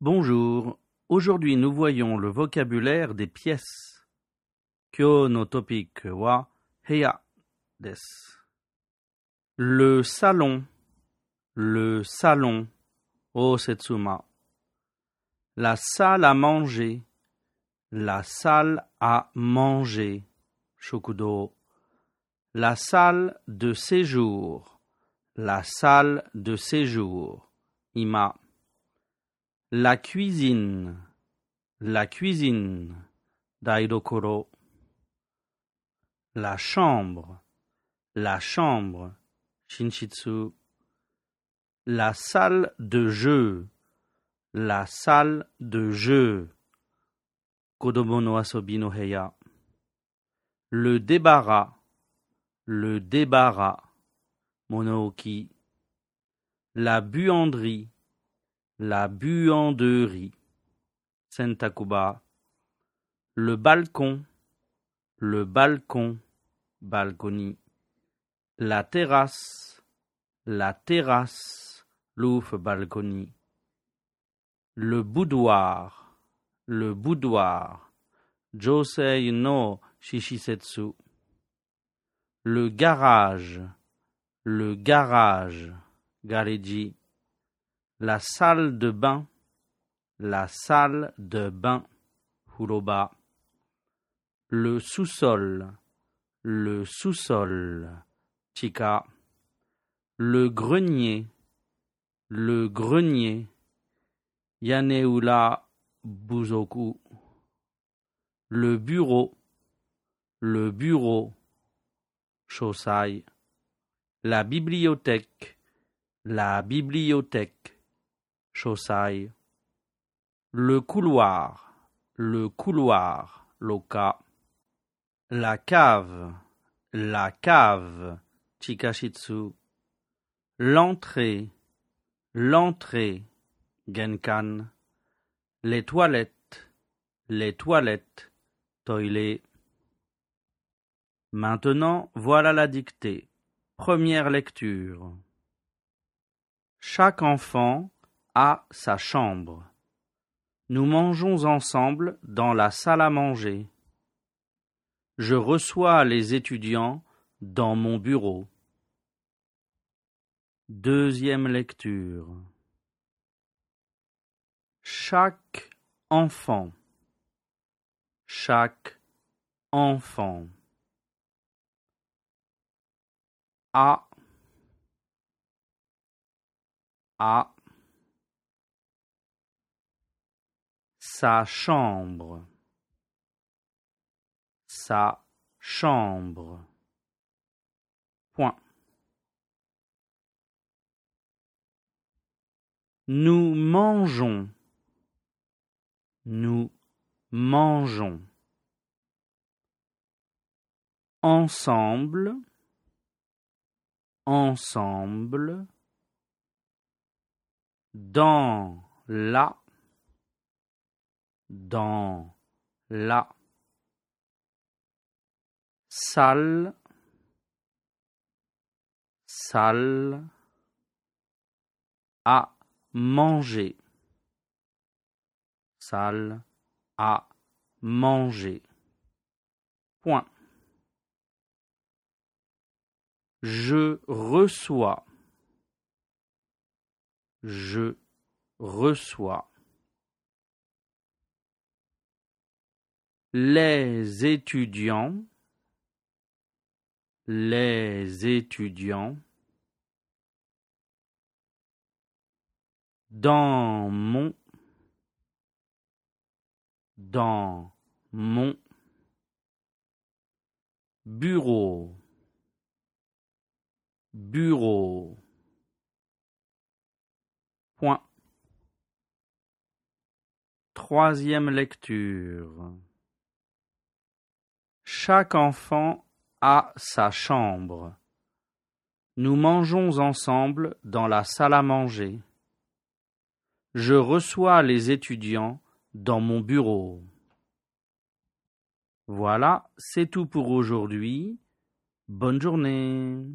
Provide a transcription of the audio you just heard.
Bonjour, aujourd'hui nous voyons le vocabulaire des pièces. Kyo no topic wa heya desu. Le salon, le salon, o setsuma. La salle à manger, la salle à manger, shokudo. La salle de séjour, la salle de séjour, ima. La cuisine, la cuisine, daidokoro. La chambre, la chambre, shinshitsu. La salle de jeu, la salle de jeu, kodomo no asobi no. Le débarras, le débarras, monooki. La buanderie, la buanderie, Sentakuba. Le balcon, le balcon, balcony. La terrasse, la terrasse, louf balcony. Le boudoir, le boudoir, Josei no Shishisetsu. Le garage, le garage, Gareji. La salle de bain, la salle de bain, Huroba. Le sous-sol, le sous-sol, Chika. Le grenier, le grenier, Yaneula Buzoku. Le bureau, le bureau, Shosai. La bibliothèque, la bibliothèque, Shosai. Le couloir, le couloir, Loka. La cave, la cave, Chikashitsu. L'entrée, l'entrée, Genkan. Les toilettes, les toilettes, Toilet. Maintenant, voilà la dictée. Première lecture. Chaque enfant a sa chambre. Nous mangeons ensemble dans la salle à manger. Je reçois les étudiants dans mon bureau. Deuxième lecture. Chaque enfant. Chaque enfant. A. Sa chambre. Sa chambre. Point. Nous mangeons. Nous mangeons. Ensemble. Ensemble. Dans la. Dans la. Salle. Salle. À manger. Salle à manger. Point. Je reçois. Je reçois. Les étudiants. Les étudiants. Dans mon. Dans mon. Bureau. Bureau. Point. Troisième lecture. Chaque enfant a sa chambre. Nous mangeons ensemble dans la salle à manger. Je reçois les étudiants dans mon bureau. Voilà, c'est tout pour aujourd'hui. Bonne journée.